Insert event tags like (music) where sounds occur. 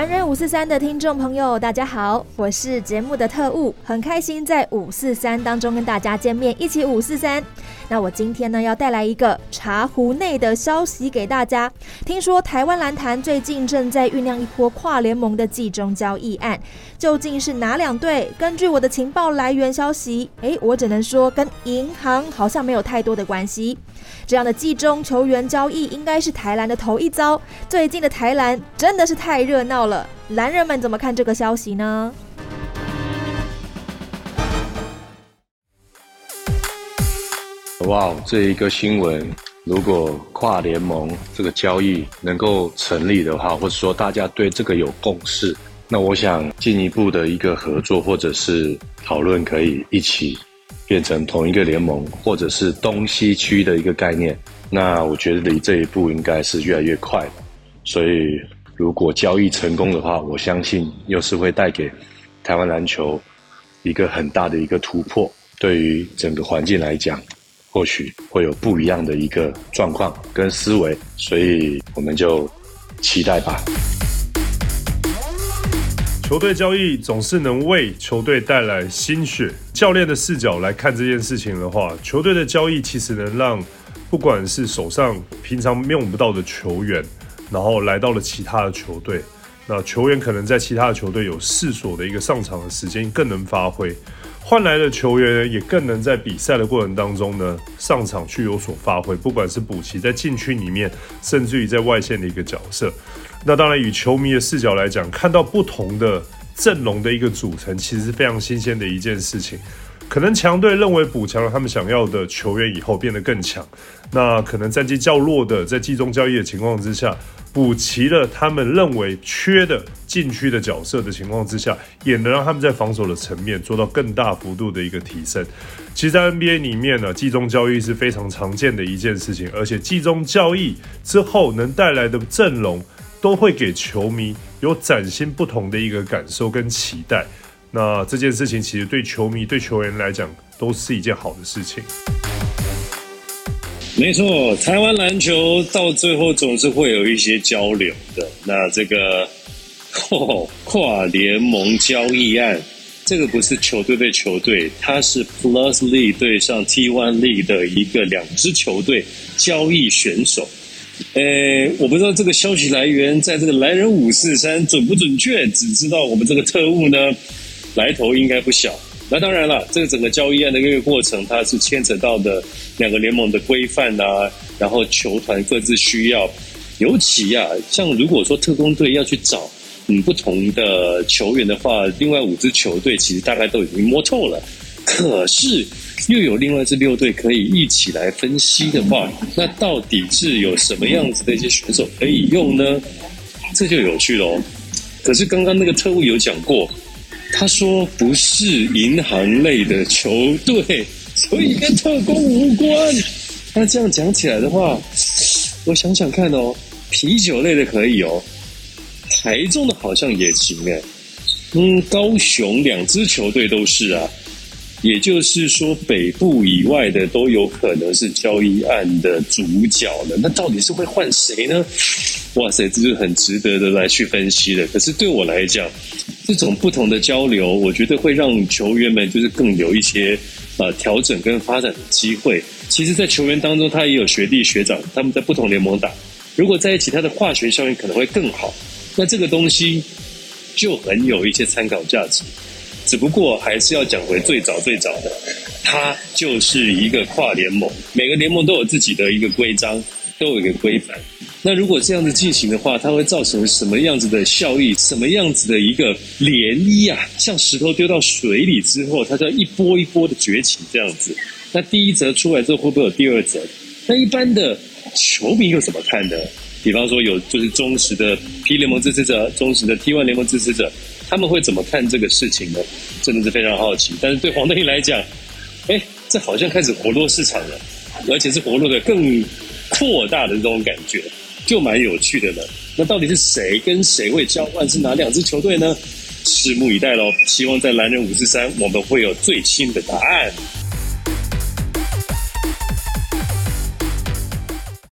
男人五四三的听众朋友，大家好，我是节目的特务，很开心在五四三当中跟大家见面，一起五四三。那我今天呢要带来一个茶壶内的消息给大家。听说台湾篮坛最近正在酝酿一波跨联盟的季中交易案，究竟是哪两队？根据我的情报来源消息，诶，我只能说跟银行好像没有太多的关系。这样的季中球员交易应该是台篮的头一遭。最近的台篮真的是太热闹了，男人们怎么看这个消息呢？哇，这一个新闻，如果跨联盟这个交易能够成立的话，或者说大家对这个有共识，那我想进一步的一个合作或者是讨论，可以一起。变成同一个联盟，或者是东西区的一个概念，那我觉得离这一步应该是越来越快。所以，如果交易成功的话，我相信又是会带给台湾篮球一个很大的一个突破。对于整个环境来讲，或许会有不一样的一个状况跟思维。所以，我们就期待吧。球队交易总是能为球队带来心血。教练的视角来看这件事情的话，球队的交易其实能让不管是手上平常用不到的球员，然后来到了其他的球队，那球员可能在其他的球队有适所的一个上场的时间，更能发挥。换来的球员也更能在比赛的过程当中呢上场去有所发挥，不管是补齐在禁区里面，甚至于在外线的一个角色。那当然，以球迷的视角来讲，看到不同的阵容的一个组成，其实是非常新鲜的一件事情。可能强队认为补强了他们想要的球员以后变得更强，那可能战绩较弱的在季中交易的情况之下。补齐了他们认为缺的禁区的角色的情况之下，也能让他们在防守的层面做到更大幅度的一个提升。其实，在 NBA 里面呢，季中交易是非常常见的一件事情，而且季中交易之后能带来的阵容，都会给球迷有崭新不同的一个感受跟期待。那这件事情其实对球迷、对球员来讲，都是一件好的事情。没错，台湾篮球到最后总是会有一些交流的。那这个 (laughs) 跨联盟交易案，这个不是球队对球队，它是 Plus League 对上 T1 League 的一个两支球队交易选手。诶，我不知道这个消息来源在这个来人五四三准不准确，只知道我们这个特务呢来头应该不小。那当然了，这个整个交易案的一个过程，它是牵扯到的两个联盟的规范啊，然后球团各自需要，尤其啊，像如果说特工队要去找嗯不同的球员的话，另外五支球队其实大概都已经摸透了，可是又有另外这六队可以一起来分析的话，那到底是有什么样子的一些选手可以用呢？这就有趣喽。可是刚刚那个特务有讲过。他说不是银行类的球队，所以跟特工无关。(laughs) 那这样讲起来的话，我想想看哦，啤酒类的可以哦，台中的好像也行哎，嗯，高雄两支球队都是啊，也就是说北部以外的都有可能是交易案的主角了。那到底是会换谁呢？哇塞，这就很值得的来去分析的。可是对我来讲，这种不同的交流，我觉得会让球员们就是更有一些呃调整跟发展的机会。其实，在球员当中，他也有学弟学长，他们在不同联盟打，如果在一起，他的化学效应可能会更好。那这个东西就很有一些参考价值。只不过还是要讲回最早最早的，它就是一个跨联盟，每个联盟都有自己的一个规章，都有一个规范。那如果这样子进行的话，它会造成什么样子的效益？什么样子的一个涟漪啊？像石头丢到水里之后，它就一波一波的崛起这样子。那第一则出来之后，会不会有第二则？那一般的球迷又怎么看呢？比方说有就是忠实的 P 联盟支持者、忠实的 T1 联盟支持者，他们会怎么看这个事情呢？真的是非常好奇。但是对黄德义来讲，哎，这好像开始活络市场了，而且是活络的更扩大的这种感觉。就蛮有趣的了，那到底是谁跟谁会交换？是哪两支球队呢？拭目以待喽！希望在蓝人五四三，我们会有最新的答案。